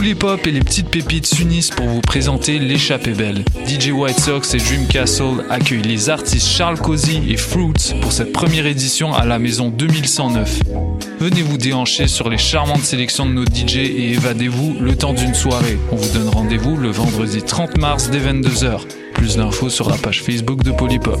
Pool Hip Hop et les petites pépites s'unissent pour vous présenter l'échappée belle. DJ White Sox et Dream Castle accueillent les artistes Charles Cozy et Fruits pour cette première édition à la maison 2109. Venez vous déhancher sur les charmantes sélections de nos DJ et évadez-vous le temps d'une soirée. On vous donne rendez-vous le vendredi 30 mars dès 22h. Plus d'infos sur la page Facebook de Polypop.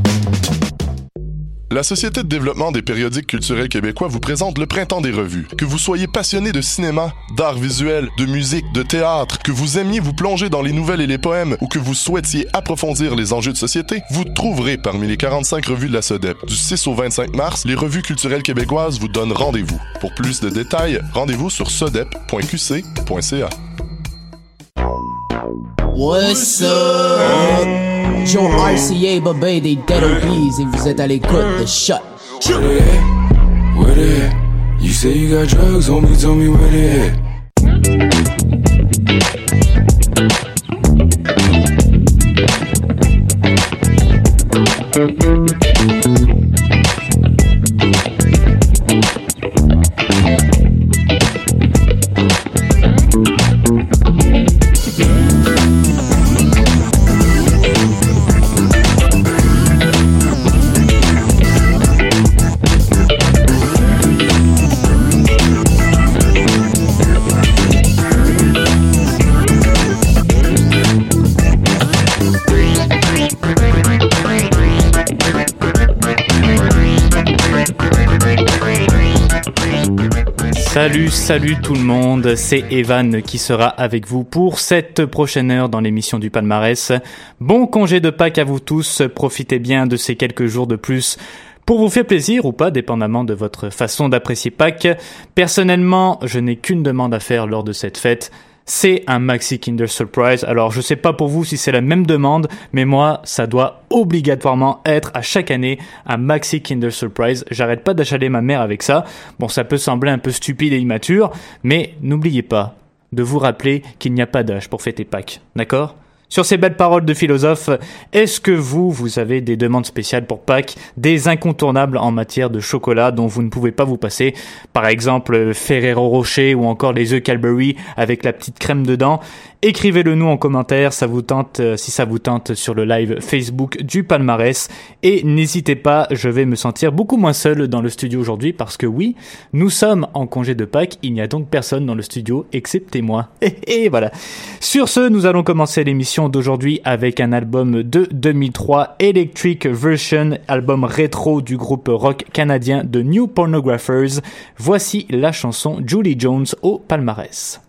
La Société de développement des périodiques culturels québécois vous présente le Printemps des revues. Que vous soyez passionné de cinéma, d'art visuel, de musique, de théâtre, que vous aimiez vous plonger dans les nouvelles et les poèmes ou que vous souhaitiez approfondir les enjeux de société, vous trouverez parmi les 45 revues de la SODEP. Du 6 au 25 mars, les revues culturelles québécoises vous donnent rendez-vous. Pour plus de détails, rendez-vous sur sodep.qc.ca. What's up? Joe RCA, Babé des Dead Obies et vous êtes à l'écoute de Shot. Where they at? Where they at? You say you got drugs me, tell me where they at. Salut, salut tout le monde, c'est Evan qui sera avec vous pour cette prochaine heure dans l'émission du palmarès. Bon congé de Pâques à vous tous, profitez bien de ces quelques jours de plus pour vous faire plaisir ou pas, dépendamment de votre façon d'apprécier Pâques. Personnellement, je n'ai qu'une demande à faire lors de cette fête, c'est un Maxi Kinder Surprise. Alors, je sais pas pour vous si c'est la même demande, mais moi, ça doit obligatoirement être à chaque année un Maxi Kinder Surprise. J'arrête pas d'achaler ma mère avec ça. Bon, ça peut sembler un peu stupide et immature, mais n'oubliez pas de vous rappeler qu'il n'y a pas d'âge pour fêter Pâques. D'accord? Sur ces belles paroles de philosophe, est-ce que vous, vous avez des demandes spéciales pour Pâques, des incontournables en matière de chocolat dont vous ne pouvez pas vous passer? Par exemple, Ferrero Rocher ou encore les œufs Cadbury avec la petite crème dedans Écrivez-le nous en commentaire, ça vous tente, euh, si ça vous tente sur le live Facebook du palmarès. Et n'hésitez pas, je vais me sentir beaucoup moins seul dans le studio aujourd'hui parce que oui, nous sommes en congé de Pâques, il n'y a donc personne dans le studio excepté moi. Et, voilà. Sur ce, nous allons commencer l'émission d'aujourd'hui avec un album de 2003, Electric Version, album rétro du groupe rock canadien The New Pornographers. Voici la chanson Julie Jones au palmarès.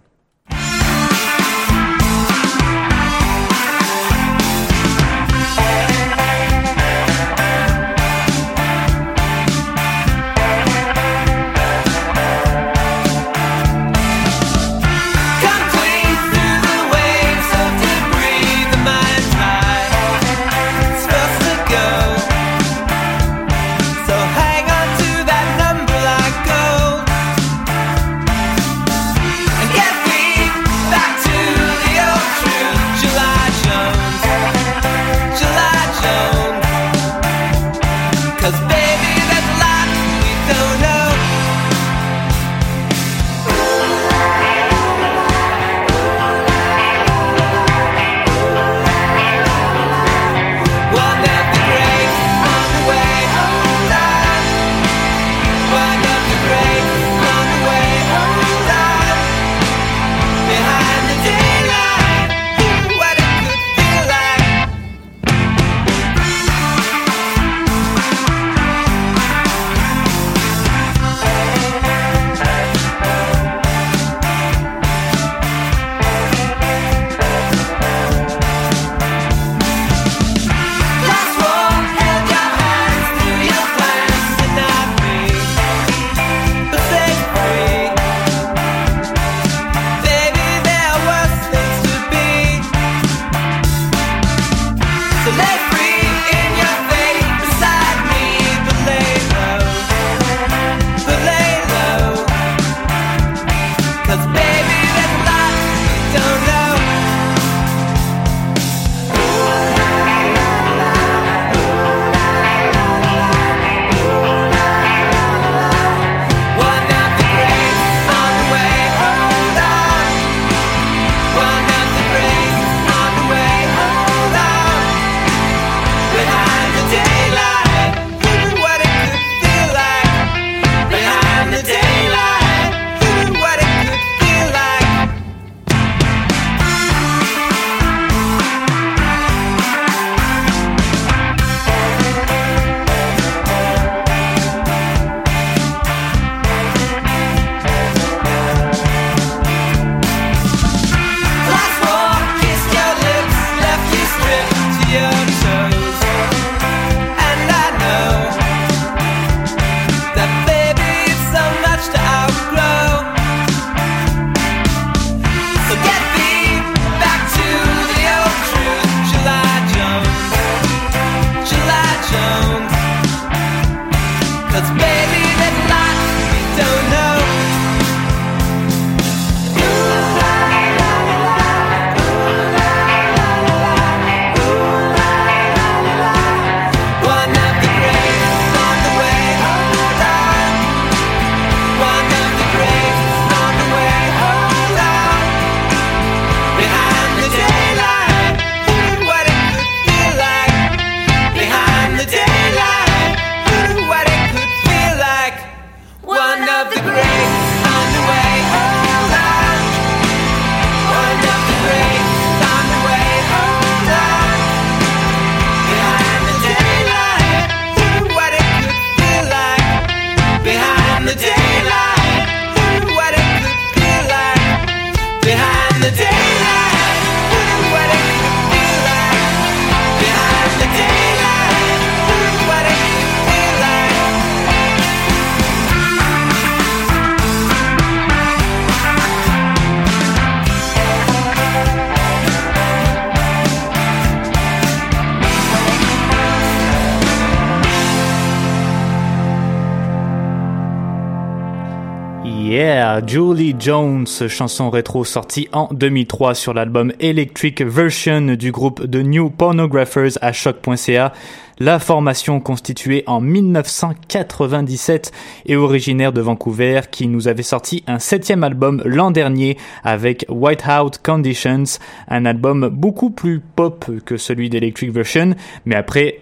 Julie Jones, chanson rétro sortie en 2003 sur l'album Electric Version du groupe The New Pornographers à choc.ca. La formation constituée en 1997 et originaire de Vancouver qui nous avait sorti un septième album l'an dernier avec Whiteout Conditions, un album beaucoup plus pop que celui d'Electric Version, mais après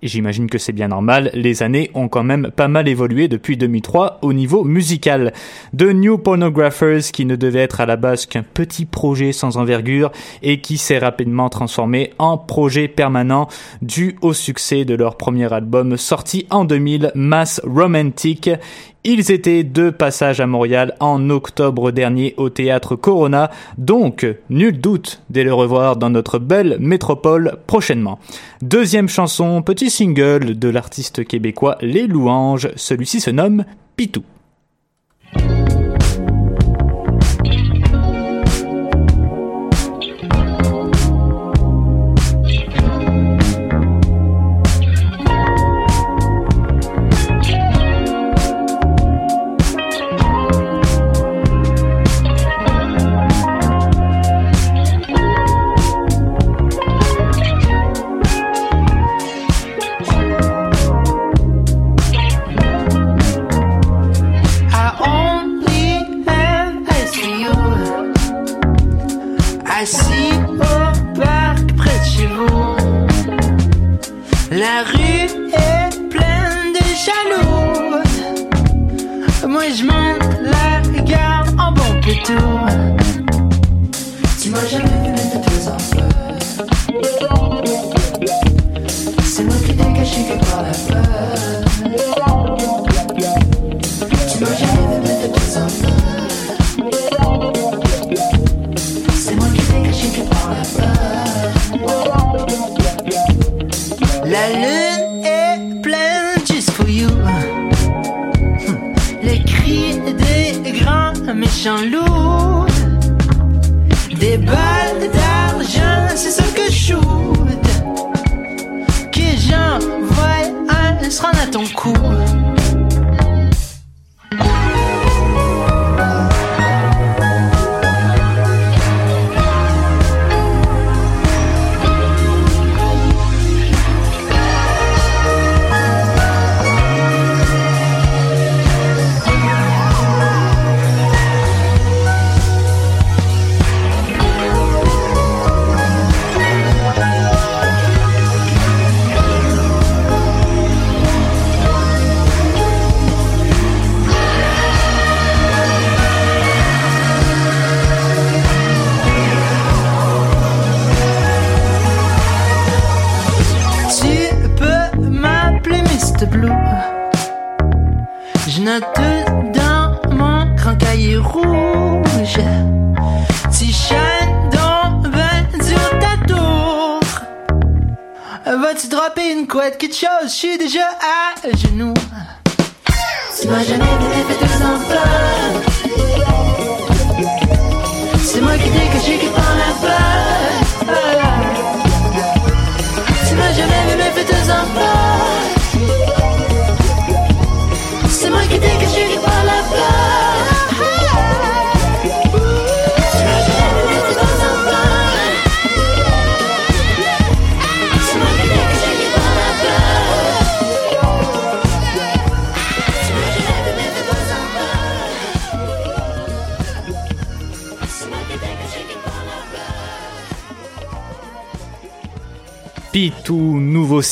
J'imagine que c'est bien normal, les années ont quand même pas mal évolué depuis 2003 au niveau musical. The New Pornographers, qui ne devait être à la base qu'un petit projet sans envergure et qui s'est rapidement transformé en projet permanent dû au succès de leur premier album sorti en 2000, Mass Romantic. Ils étaient de passage à Montréal en octobre dernier au théâtre Corona, donc nul doute de les revoir dans notre belle métropole prochainement. Deuxième chanson, petit single de l'artiste québécois Les Louanges, celui-ci se nomme Pitou.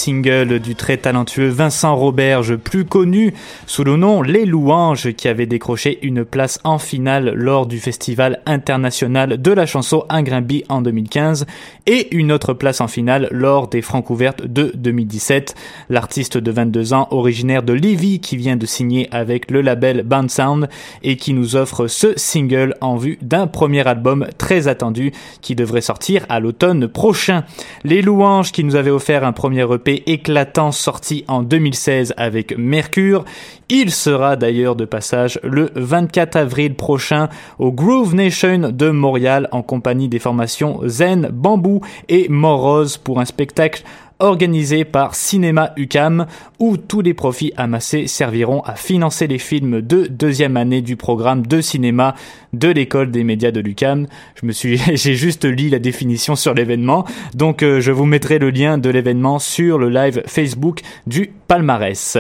Single du très talentueux Vincent Roberge, plus connu sous le nom Les Louanges, qui avait décroché une place en finale lors du Festival international de la chanson Ingrimby en 2015 et une autre place en finale lors des Francs ouvertes de 2017. L'artiste de 22 ans, originaire de Lévis, qui vient de signer avec le label Band Sound et qui nous offre ce single en vue d'un premier album très attendu qui devrait sortir à l'automne prochain. Les Louanges qui nous avaient offert un premier EP éclatant sorti en 2016 avec Mercure. Il sera d'ailleurs de passage le 24 avril prochain au Groove Nation de Montréal en compagnie des formations Zen, Bambou et Morose pour un spectacle organisé par Cinéma UCAM, où tous les profits amassés serviront à financer les films de deuxième année du programme de cinéma de l'école des médias de l'UCAM. Je me suis, j'ai juste lu la définition sur l'événement, donc euh, je vous mettrai le lien de l'événement sur le live Facebook du palmarès.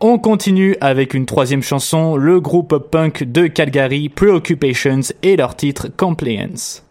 On continue avec une troisième chanson, le groupe punk de Calgary, Preoccupations et leur titre Compliance.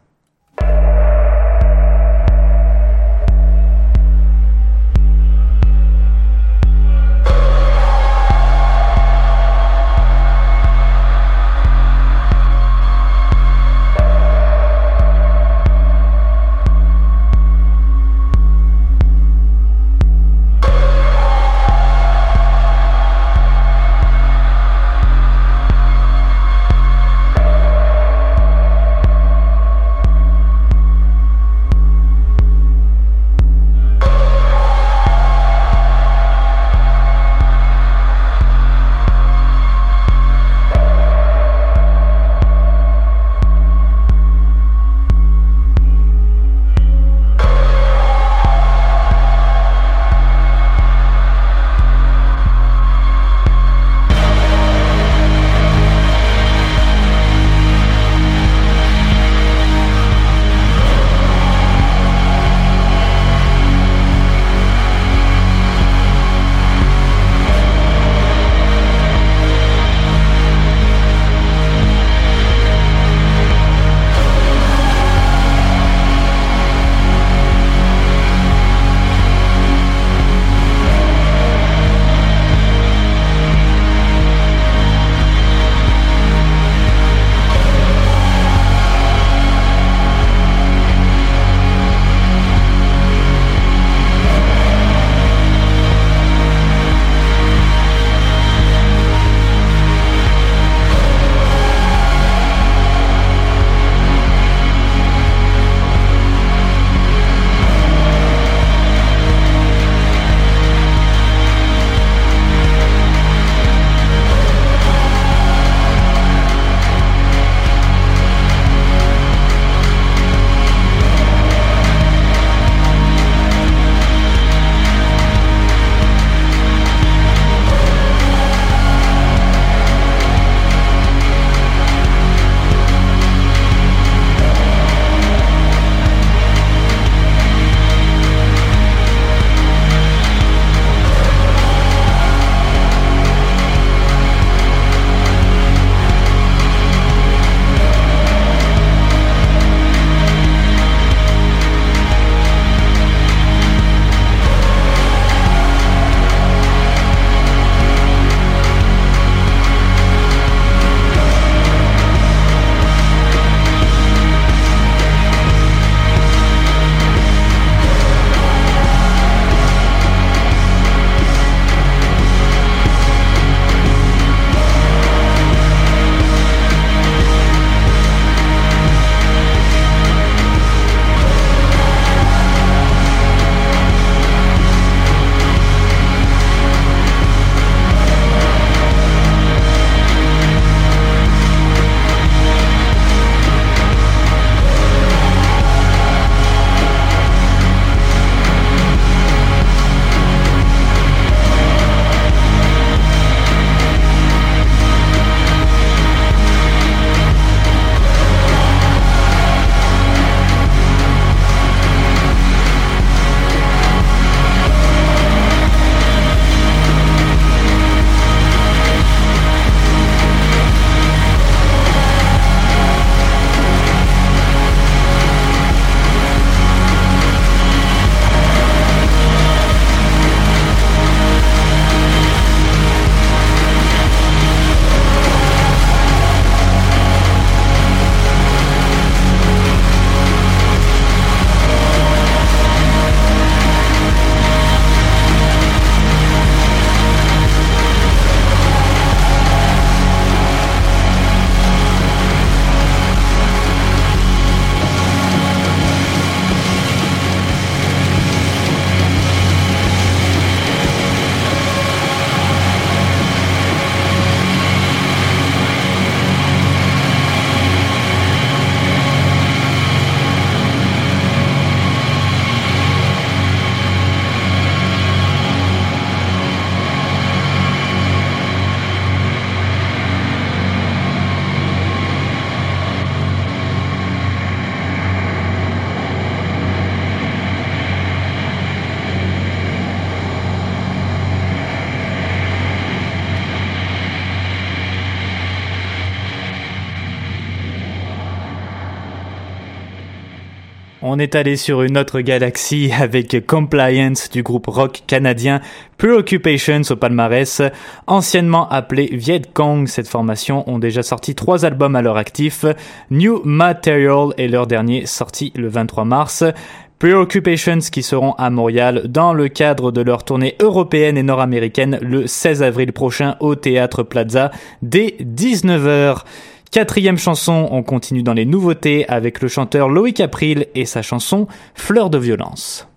On est allé sur une autre galaxie avec Compliance du groupe rock canadien Preoccupations au palmarès. Anciennement appelé Viet Cong, cette formation ont déjà sorti trois albums à leur actif. New Material est leur dernier sorti le 23 mars. Preoccupations qui seront à Montréal dans le cadre de leur tournée européenne et nord-américaine le 16 avril prochain au Théâtre Plaza dès 19h. Quatrième chanson, on continue dans les nouveautés avec le chanteur Loïc April et sa chanson Fleur de violence. «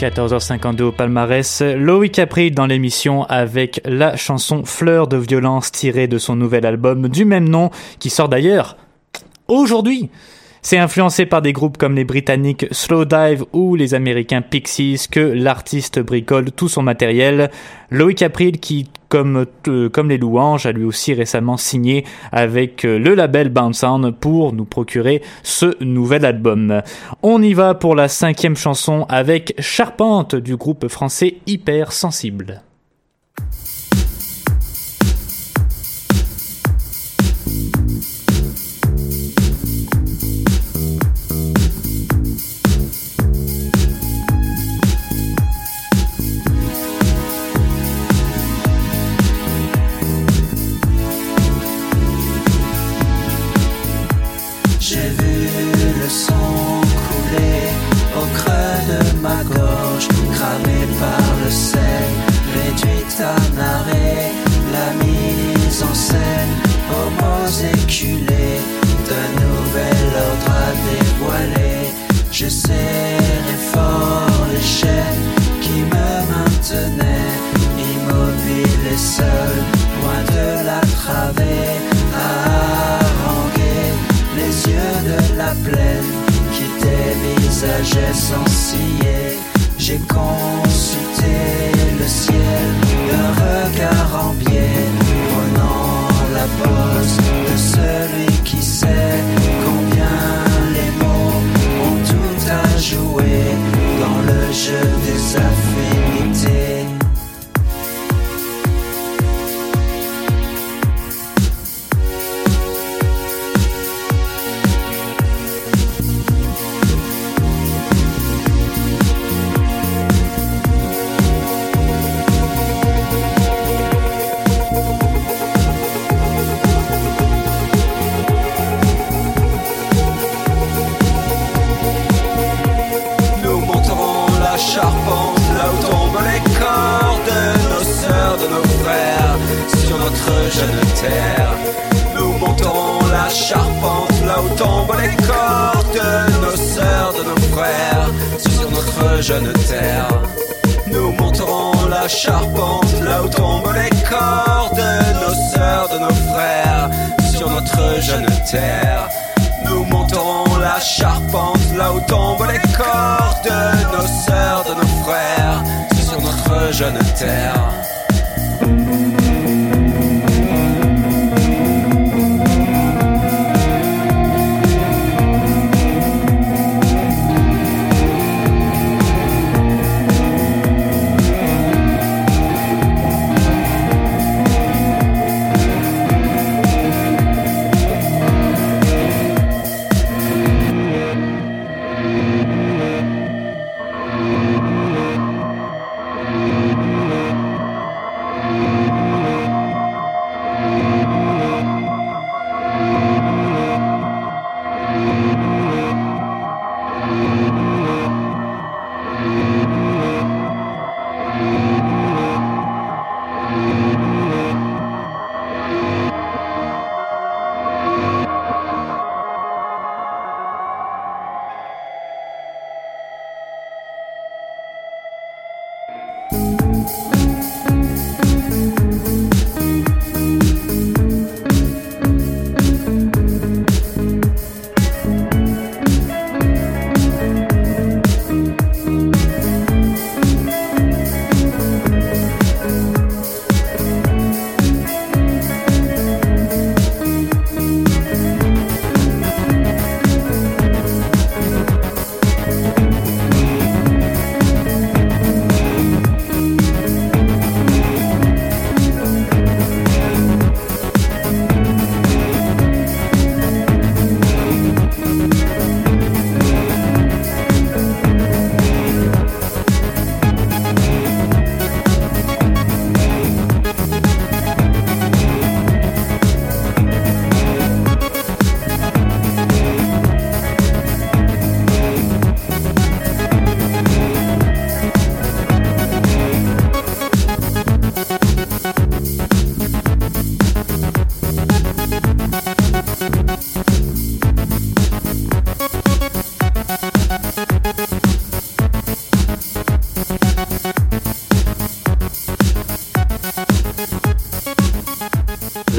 14h52 au palmarès, Loïc April dans l'émission avec la chanson Fleur de violence tirée de son nouvel album du même nom qui sort d'ailleurs aujourd'hui. C'est influencé par des groupes comme les britanniques Slowdive ou les américains Pixies que l'artiste bricole tout son matériel. Loïc April qui, comme, euh, comme les louanges, a lui aussi récemment signé avec euh, le label Bounce On pour nous procurer ce nouvel album. On y va pour la cinquième chanson avec Charpente du groupe français Hyper Le sel à narrer la mise en scène, homos éculés, d'un nouvel ordre à dévoiler. Je serrai fort les chaînes qui me maintenaient immobile et seul, loin de la travée, à haranguer les yeux de la plaine qui dévisageaient sans scier. J'ai consulté le ciel d'un regard en biais,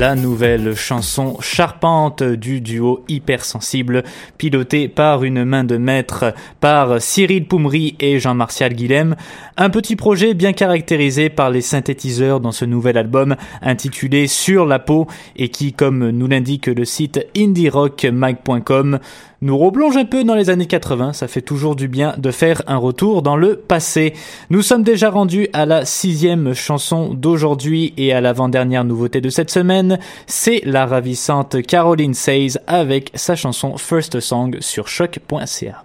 la nouvelle chanson charpente du duo hypersensible, piloté par une main de maître par Cyril Poumry et Jean-Martial Guilhem. Un petit projet bien caractérisé par les synthétiseurs dans ce nouvel album intitulé Sur la peau et qui, comme nous l'indique le site indierockmag.com, nous replonge un peu dans les années 80, ça fait toujours du bien de faire un retour dans le passé. Nous sommes déjà rendus à la sixième chanson d'aujourd'hui et à l'avant-dernière nouveauté de cette semaine, c'est la ravissante Caroline Says avec sa chanson First Sur choc.ca.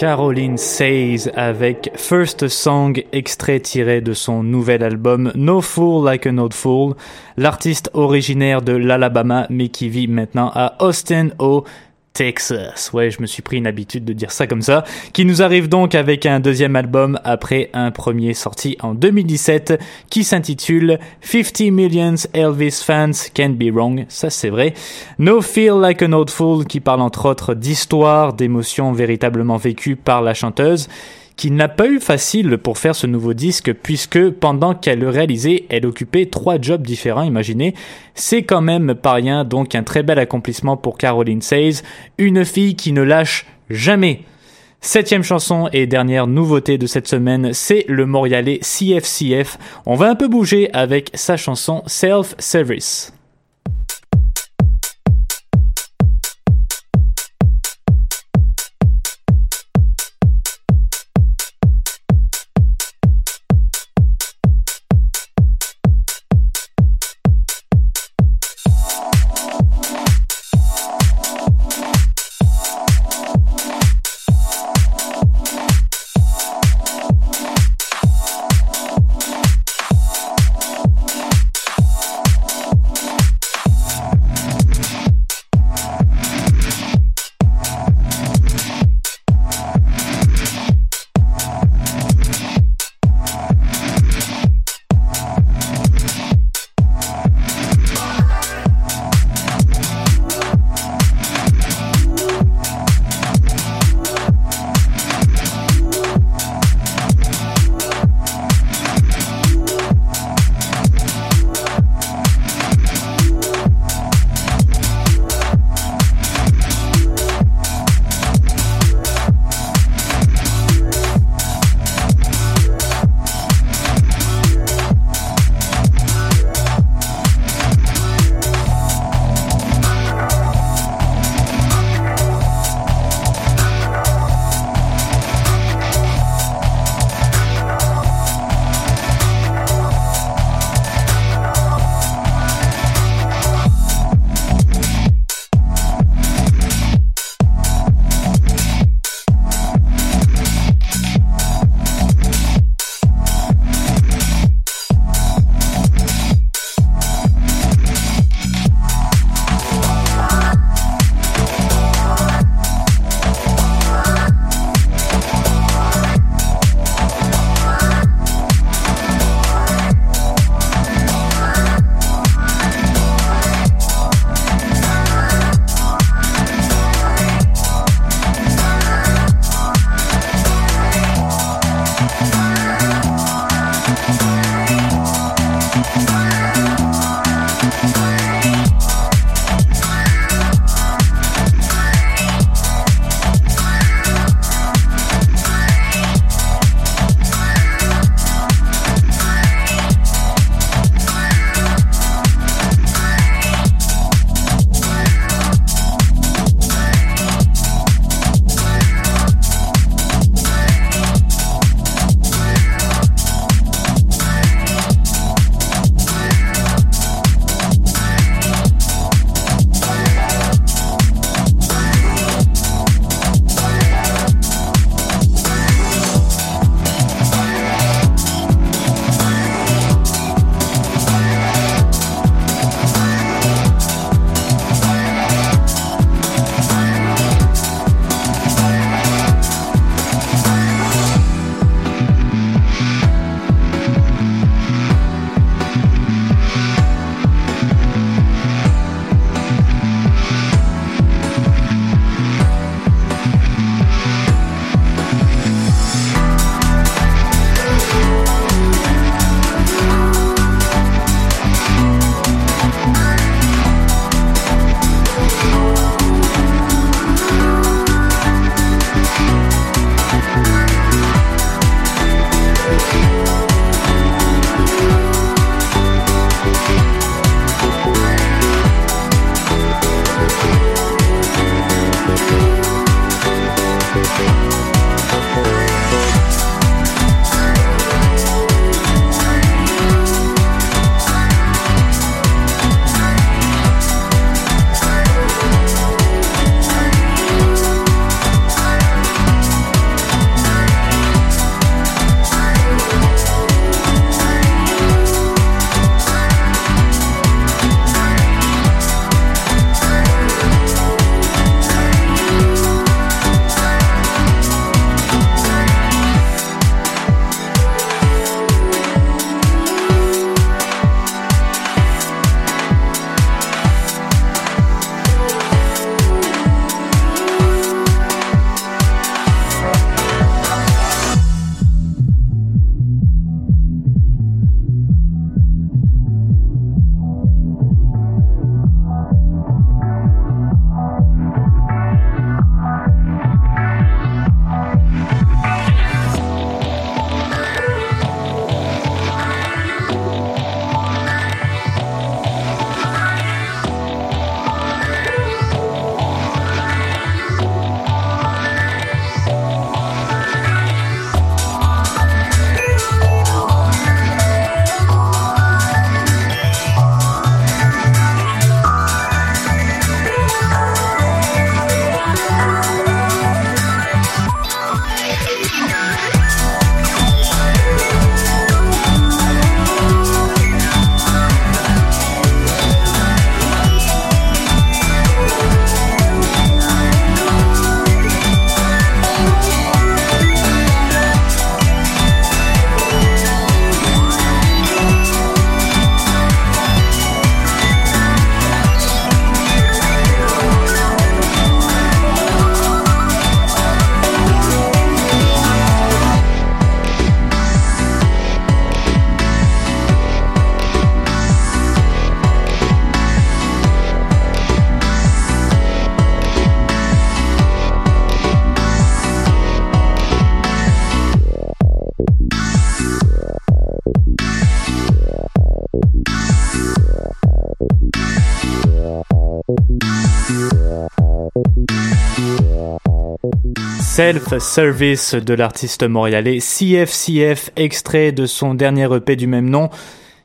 Caroline Says avec First Song, extrait tiré de son nouvel album No Fool Like an Old Fool. L'artiste originaire de l'Alabama mais qui vit maintenant à Austin au Texas. Ouais, je me suis pris une habitude de dire ça comme ça. Qui nous arrive donc avec un deuxième album après un premier sorti en 2017 qui s'intitule 50 Millions Elvis Fans Can Be Wrong. Ça c'est vrai. No Feel Like an Old Fool qui parle entre autres d'histoires, d'émotions véritablement vécues par la chanteuse qui n'a pas eu facile pour faire ce nouveau disque puisque pendant qu'elle le réalisait, elle occupait trois jobs différents, imaginez. C'est quand même pas rien, donc un très bel accomplissement pour Caroline Says, une fille qui ne lâche jamais. Septième chanson et dernière nouveauté de cette semaine, c'est le Montréalais CFCF. On va un peu bouger avec sa chanson Self Service. Self-Service de l'artiste montréalais CFCF, extrait de son dernier EP du même nom.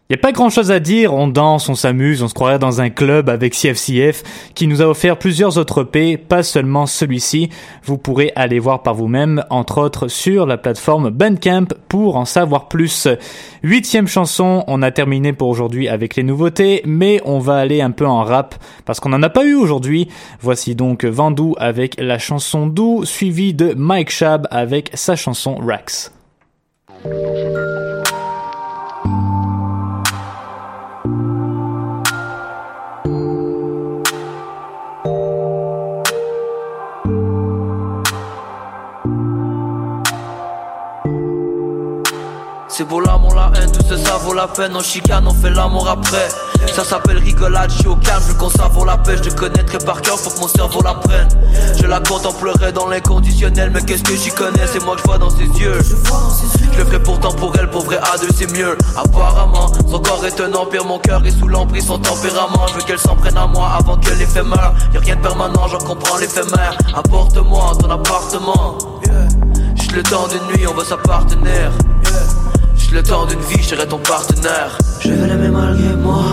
Il n'y a pas grand chose à dire, on danse, on s'amuse, on se croirait dans un club avec CFCF qui nous a offert plusieurs autres EP, pas seulement celui-ci. Vous pourrez aller voir par vous-même, entre autres sur la plateforme Bandcamp pour en savoir plus. Huitième chanson, on a terminé pour aujourd'hui avec les nouveautés, mais on va aller un peu en rap parce qu'on n'en a pas eu aujourd'hui. Voici donc Vandou avec la chanson Dou, suivi de Mike Shab avec sa chanson Rax. C'est beau l'amour, la haine, tout ça, ça vaut la peine. On chicane, on fait l'amour après. Ça s'appelle rigolade, je suis au calme, je vaut la peine. Je te connaîtrais par cœur, faut que mon cerveau la prenne. Je la contemplerai dans l'inconditionnel, mais qu'est-ce que j'y connais, c'est moi que je vois dans ses yeux. Je le ferai pourtant pour elle, pour vrai à deux, c'est mieux. Apparemment, son corps est un empire, mon cœur est sous l'emprise, son tempérament. Je veux qu'elle s'en prenne à moi avant que l'effet meure. Y'a rien de permanent, j'en comprends l'éphémère. Apporte-moi ton appartement. Juste le temps d'une nuit, on veut sa partenaire. Juste le temps d'une vie, je serai ton partenaire. Je vais l'aimer malgré moi.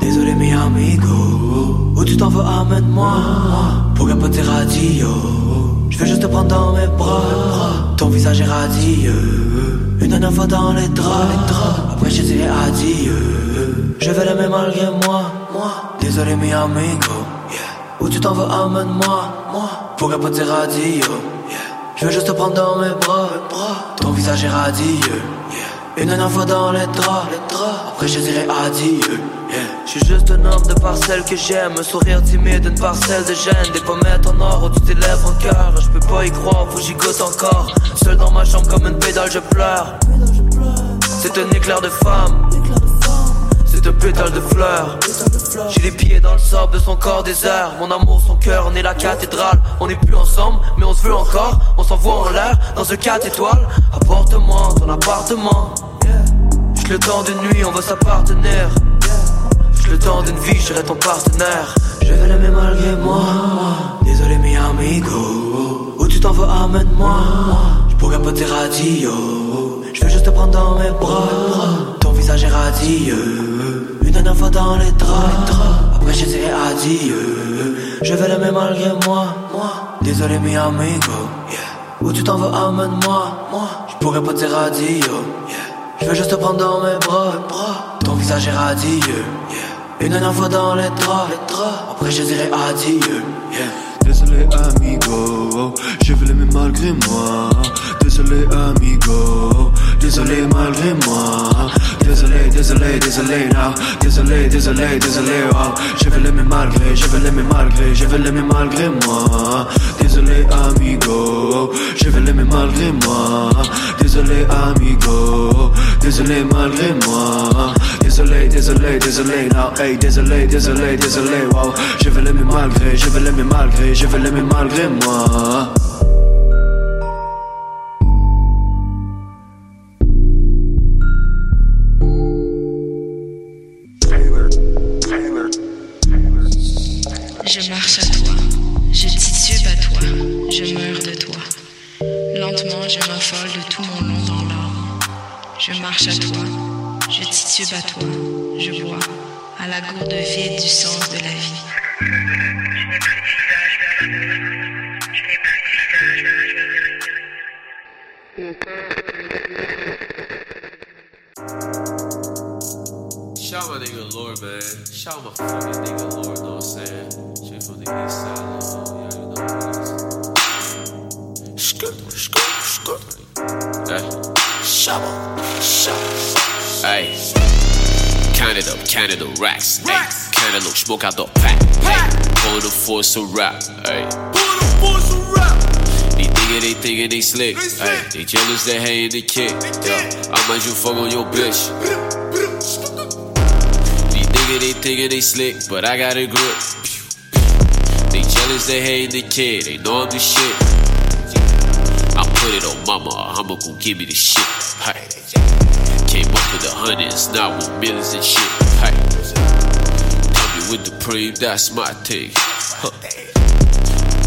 Désolé, mi amigo. Où tu t'en veux, amène-moi. Pour capoter radio. Je veux juste te prendre dans mes bras. Ton visage est radieux. Une dernière fois dans les draps. Après, je dirai adieu. Je vais l'aimer malgré moi. Désolé, mi amigo. Où tu t'en veux, amène-moi. Pour capoter radio. Je veux juste te prendre dans mes bras. Ton visage est radieux. Une dernière fois dans les draps. Après, je dirai adieu. Je suis juste un homme de parcelle que j'aime, un sourire timide, une parcelle de gêne, des pommettes en or au-dessus des lèvres en cœur. Je peux pas y croire, faut que j'y goûte encore. Seul dans ma chambre comme une pédale, je pleure. C'est un éclair de femme. C'est un pétale de fleurs. J'ai les pieds dans le sable de son corps désert. Mon amour, son cœur, on est la cathédrale. On n'est plus ensemble, mais on se veut encore. On s'envoie en l'air dans ce 4 étoiles. Apporte-moi ton appartement. Juste le temps d'une nuit, on veut s'appartenir. Juste le temps d'une vie, je serai ton partenaire. Je vais l'aimer malgré moi. Désolé, mi amigo. Où tu t'en veux, amène-moi. Je pourrais pas te radio. Je veux juste te prendre dans mes bras. Ton visage est radieux. Une dernière fois dans les draps. Après, je dirai adieu. Je vais l'aimer malgré moi. Désolé, mi amigo. Où tu t'en veux, amène-moi. Je pourrais pas te radio. Je veux juste te prendre dans mes bras. Ton visage est radieux. Une dernière fois dans les draps. Après, je dirai adieu. Désolé amigo, je vais l'aimer malgré moi. Désolé amigo, désolé malgré moi. Désolé, désolé, désolé now. Désolé, désolé, désolé oh. Je vais l'aimer malgré, je vais l'aimer malgré, je vais l'aimer malgré moi. Désolé amigo, je vais l'aimer malgré moi. Désolé amigo, désolé malgré moi. Désolé, désolé, désolé désolé, désolé, désolé wow. Je vais l'aimer malgré, je vais l'aimer malgré, je vais l'aimer malgré moi. Je marche à toi, je titube à toi, je meurs de toi. Lentement, je m'affole de tout mon long dans l'âme. Je marche à toi, je titube à toi, je bois à la gourde vide du sens de la vie. Shout my nigga Lord, man. Shout my fucking nigga Lord, know what I'm saying? Straight from the east side, you know what it is. Hey. Shout shout. Hey. Count it up, count it up, racks. Hey. Up, smoke out the pack. Hey. Pull the force of rap. Hey. Pull the force of rap. These niggas, they thinking they slick. Hey. They jealous, they hating the kick. Yeah. I might you fuck on your bitch. These niggas, they thinking they slick, but I got a grip. They jealous, they hate the kid, they know I'm the shit. I put it on mama, I'ma go give me the shit. Came up with the hundreds, now with millions and shit. Hey. Tell me with the preem, that's my thing. Huh.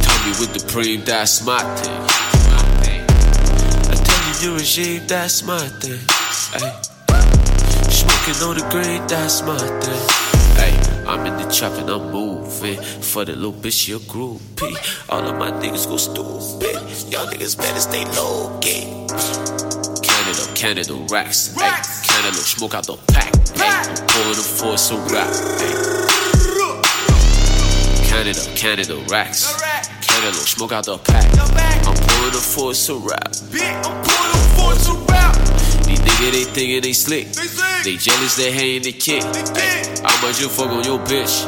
Tell me with the preem, that's my thing. I tell you, you regime, that's my thing. Hey. Smoking on the green, that's my thing. Hey, I'm in the trap and I'm moving. For the little bitch, a groupie. All of my niggas go stupid. Y'all niggas better stay low key. Canada, Canada racks. Hey, Canada, smoke out the pack. Hey, I'm pouring the force of rap. Hey. Canada, Canada racks. Canada, smoke out the pack. I'm pouring the force of rap. These niggas, they thinking they slick. They jealous, they hating the kick. Ay, I might just fuck on your bitch.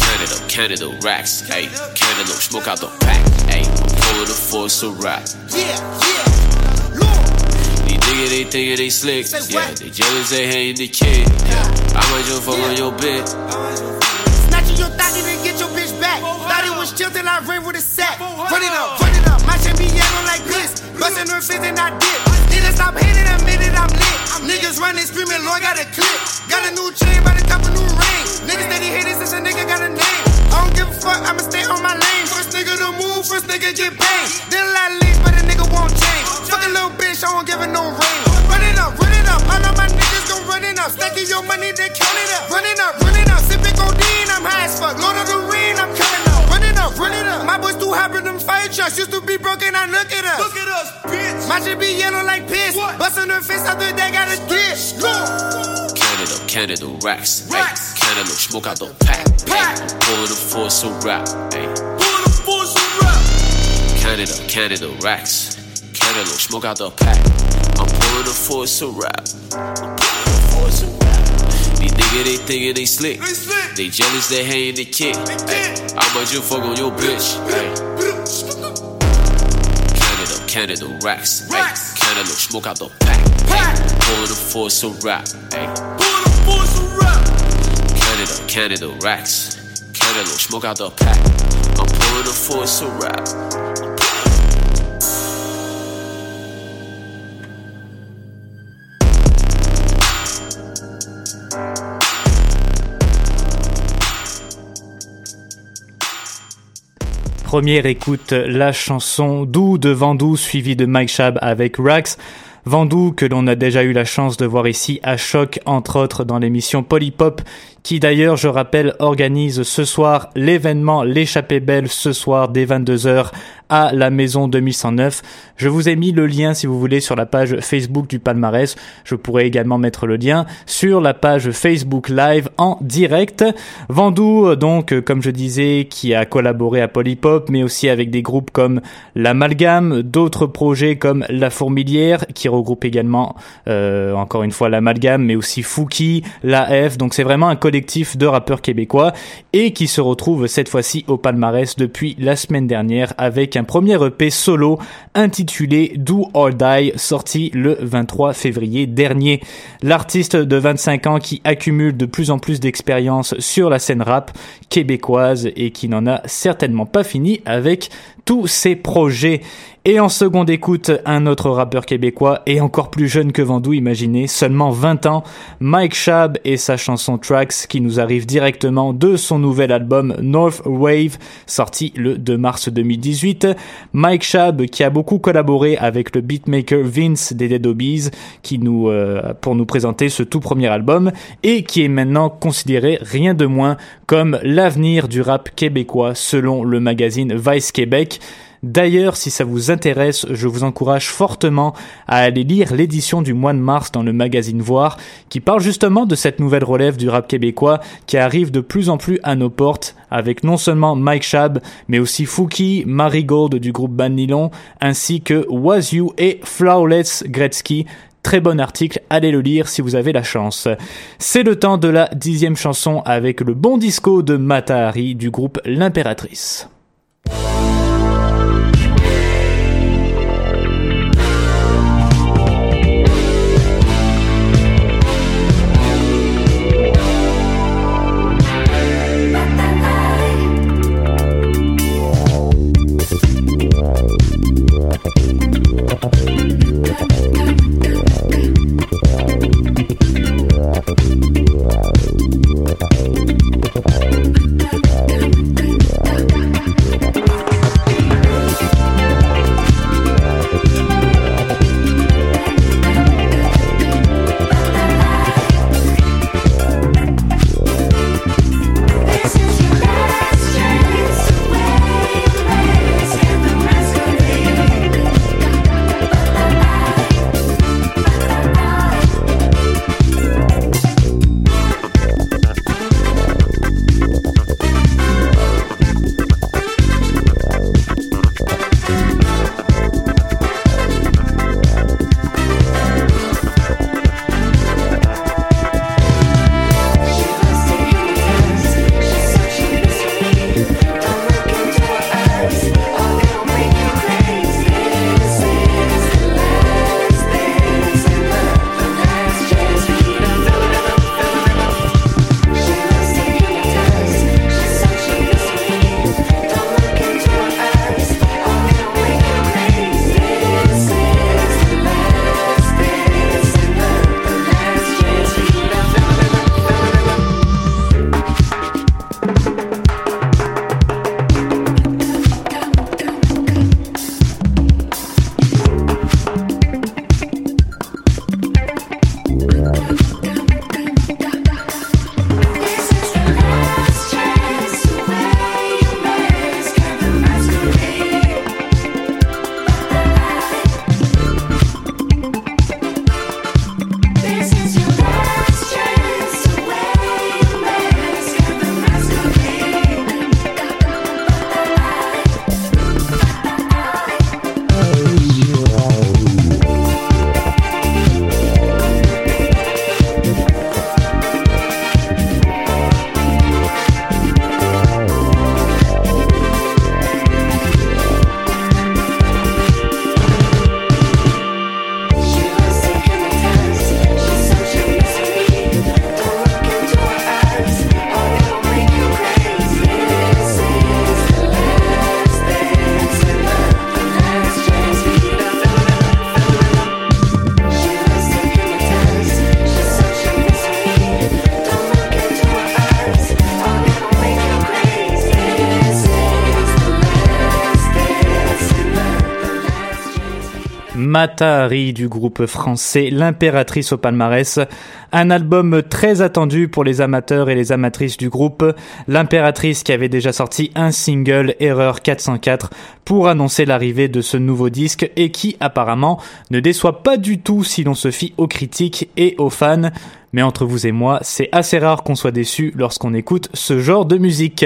Canada, Canada racks. Hey, Canada, smoke out the pack. I'm the force of rap. Yeah, yeah. Lord, nigga, they thinking they slick. Yeah, they jealous, they hating the kid. Yeah, I might just fuck on your bitch. Snatching your thought, then get your bitch back. Thought it was chill till I ran with a sack. Run it up, run it up. My shit be yellow like this. Bustin' her face and I dip. Didn't stop hating, admitted I'm lit. Niggas running, screaming, Lord got a clip. Got a new chain, by the top a new ring. Niggas steady hating since a nigga got a name. I don't give a fuck, I'ma stay on my lane. First nigga to move, first nigga get paid. Did a lot of leads, but a nigga won't change. Fucking little bitch, I won't give her no ring. Run it up, run it up. All of my niggas gon' run it up. Stacking your money, then count it up. Run it up, run it up. Sipping codeine, I'm high as fuck. Lord of the Ring, I'm coming up. Run it up, run it up. My boys too high for them fire trucks. Used to be broken, I look at us. Look at us, bitch. My shit be yellow like piss. Bustin' her face after they got a dish. Canada, Canada racks. Racks. Canada, smoke out the pack. Pack. Pour the force of rap. Ay. Pour the force of rap. Canada, Canada racks. Canada, smoke out the pack. I'm pouring the force of rap. I'm pouring the force of rap. These niggas, they thinking they slick. They slick. They jealous, they hating the kid. Ay. I might just fuck on your bitch. Canada, Canada racks. Racks. Canada, smoke out the pack. Pack. Pouring the force of rap. Ay. Pour the force of rap. Canada, Canada racks. Canada, smoke out the pack. I'm pouring the force of rap. Première écoute, la chanson Doux de Vandou suivie de Mike Shab avec Rax. Vandou que l'on a déjà eu la chance de voir ici à Choc, entre autres dans l'émission Polypop, qui d'ailleurs, je rappelle, organise ce soir l'événement L'échappée belle ce soir dès 22h à la maison 2109. Je vous ai mis le lien si vous voulez sur la page Facebook du palmarès. Je pourrais également mettre le lien sur la page Facebook Live en direct. Vandou, donc, euh, comme je disais, qui a collaboré à Polypop, mais aussi avec des groupes comme l'Amalgame, d'autres projets comme La Fourmilière, qui regroupe également, euh, encore une fois, l'Amalgame, mais aussi Fouki, la F. Donc c'est vraiment un collectif de rappeurs québécois et qui se retrouve cette fois-ci au palmarès depuis la semaine dernière avec un premier EP solo intitulé Do or Die sorti le 23 février dernier. L'artiste de 25 ans qui accumule de plus en plus d'expérience sur la scène rap québécoise et qui n'en a certainement pas fini avec tous ses projets. Et en seconde écoute, un autre rappeur québécois et encore plus jeune que Vandou, imaginez, seulement 20 ans, Mike Shab et sa chanson Tracks qui nous arrive directement de son nouvel album North Wave, sorti le 2 mars 2018. Mike Shab qui a beaucoup collaboré avec le beatmaker Vince des Dead Obies qui nous, euh, pour nous présenter ce tout premier album et qui est maintenant considéré rien de moins comme l'avenir du rap québécois selon le magazine Vice Québec. D'ailleurs, si ça vous intéresse, je vous encourage fortement à aller lire l'édition du mois de mars dans le magazine Voir, qui parle justement de cette nouvelle relève du rap québécois qui arrive de plus en plus à nos portes, avec non seulement Mike Shab, mais aussi Fouki, Marigold du groupe Ban Nylon, ainsi que Was You et Flawless Gretzky, Très bon article, allez le lire si vous avez la chance. C'est le temps de la dixième chanson avec le bon disco de Matahari du groupe L'Impératrice. Matahari du groupe français L'Impératrice au palmarès. Un album très attendu pour les amateurs et les amatrices du groupe. L'Impératrice qui avait déjà sorti un single, Erreur 404, pour annoncer l'arrivée de ce nouveau disque et qui apparemment ne déçoit pas du tout si l'on se fie aux critiques et aux fans. Mais entre vous et moi, c'est assez rare qu'on soit déçu lorsqu'on écoute ce genre de musique.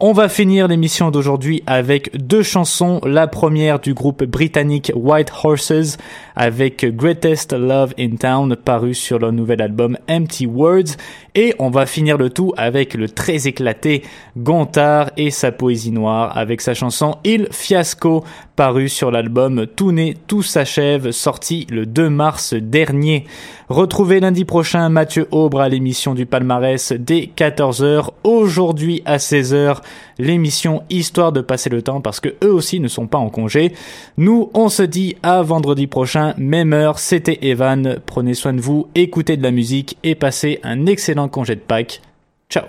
On va finir l'émission d'aujourd'hui avec deux chansons. La première du groupe britannique White Horses avec Greatest Love in Town paru sur leur nouvel album Empty Words. Et on va finir le tout avec le très éclaté Gontard et sa poésie noire avec sa chanson Il Fiasco paru sur l'album Tout né, tout s'achève sorti le 2 mars dernier. Retrouvez lundi prochain Mathieu Aubre à l'émission du palmarès dès 14h. Aujourd'hui à 16h, l'émission Histoire de passer le temps parce que eux aussi ne sont pas en congé. Nous, on se dit à vendredi prochain, même heure. C'était Evan. Prenez soin de vous, écoutez de la musique et passez un excellent congé de Pâques. Ciao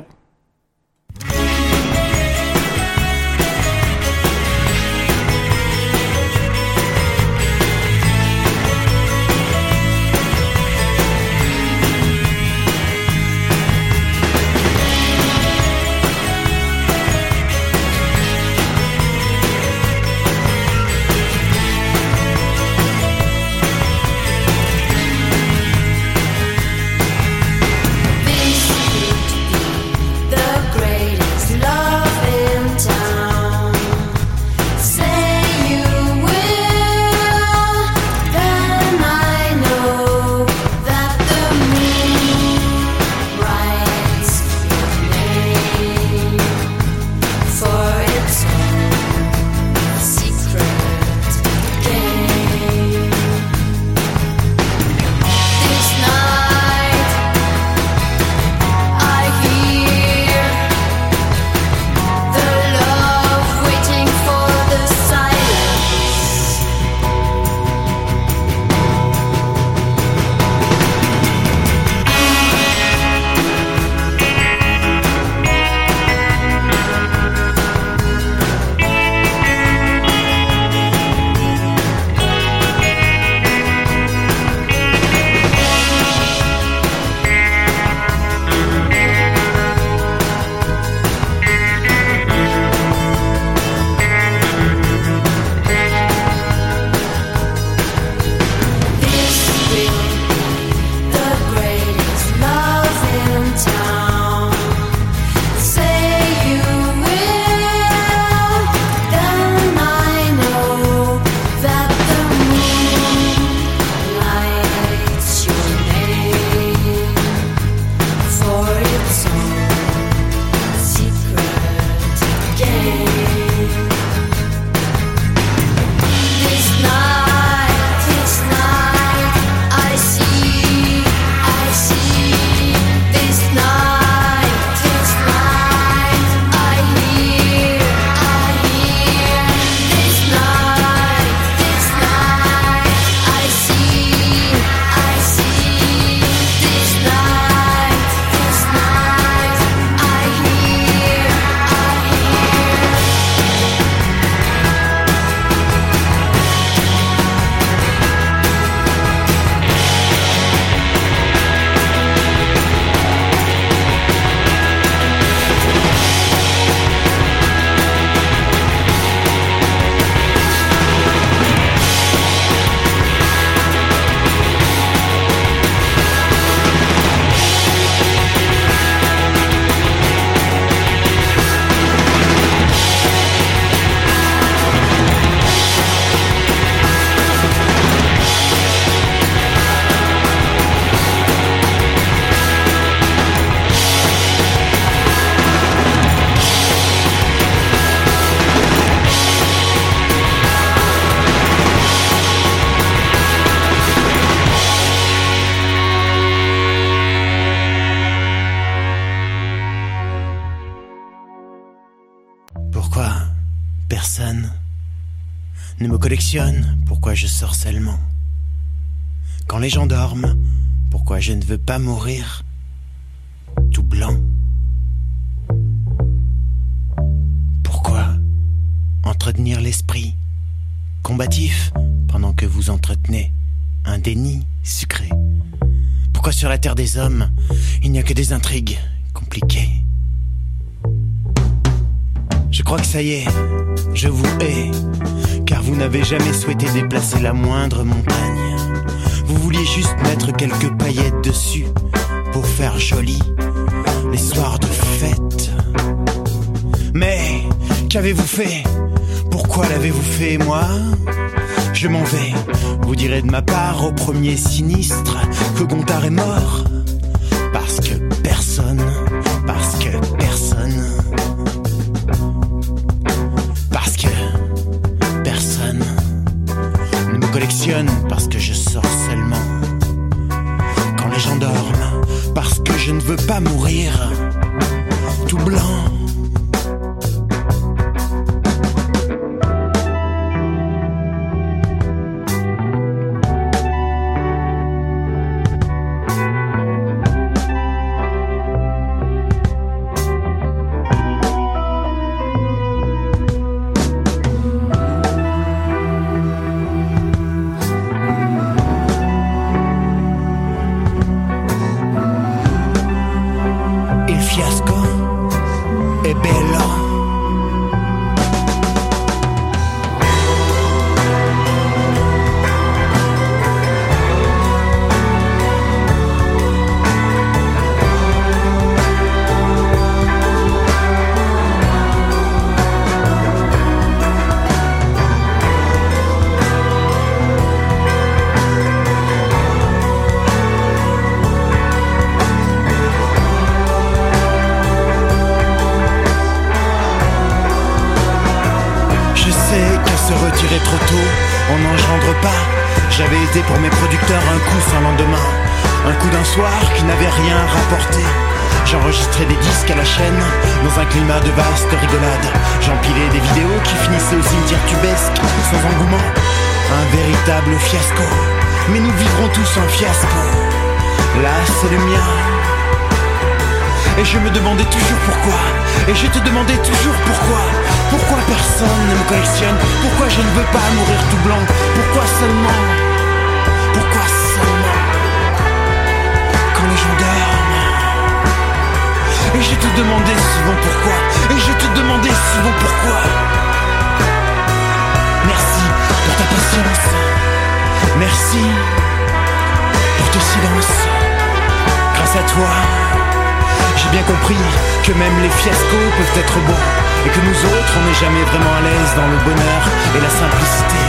pourquoi je sors seulement. Quand les gens dorment, pourquoi je ne veux pas mourir tout blanc? Pourquoi entretenir l'esprit combatif pendant que vous entretenez un déni sucré? Pourquoi sur la terre des hommes, il n'y a que des intrigues compliquées? Je crois que ça y est, je vous hais, car vous n'avez jamais souhaité déplacer la moindre montagne. Vous vouliez juste mettre quelques paillettes dessus pour faire joli les soirs de fête. Mais qu'avez-vous fait? Pourquoi l'avez-vous fait, moi? Je m'en vais. Vous direz de ma part au premier sinistre que Gontard est mort. Parce que personne, pas mourir je me demandais toujours pourquoi. Et je te demandais toujours pourquoi. Pourquoi personne ne me collectionne Pourquoi je ne veux pas mourir tout blanc? Pourquoi seulement? Pourquoi seulement? Quand les gens dorment. Et je te demandais souvent pourquoi. Et je te demandais souvent pourquoi. Merci pour ta patience. Merci pour tes silences Grâce à toi j'ai bien compris que même les fiascos peuvent être beaux et que nous autres on n'est jamais vraiment à l'aise dans le bonheur et la simplicité.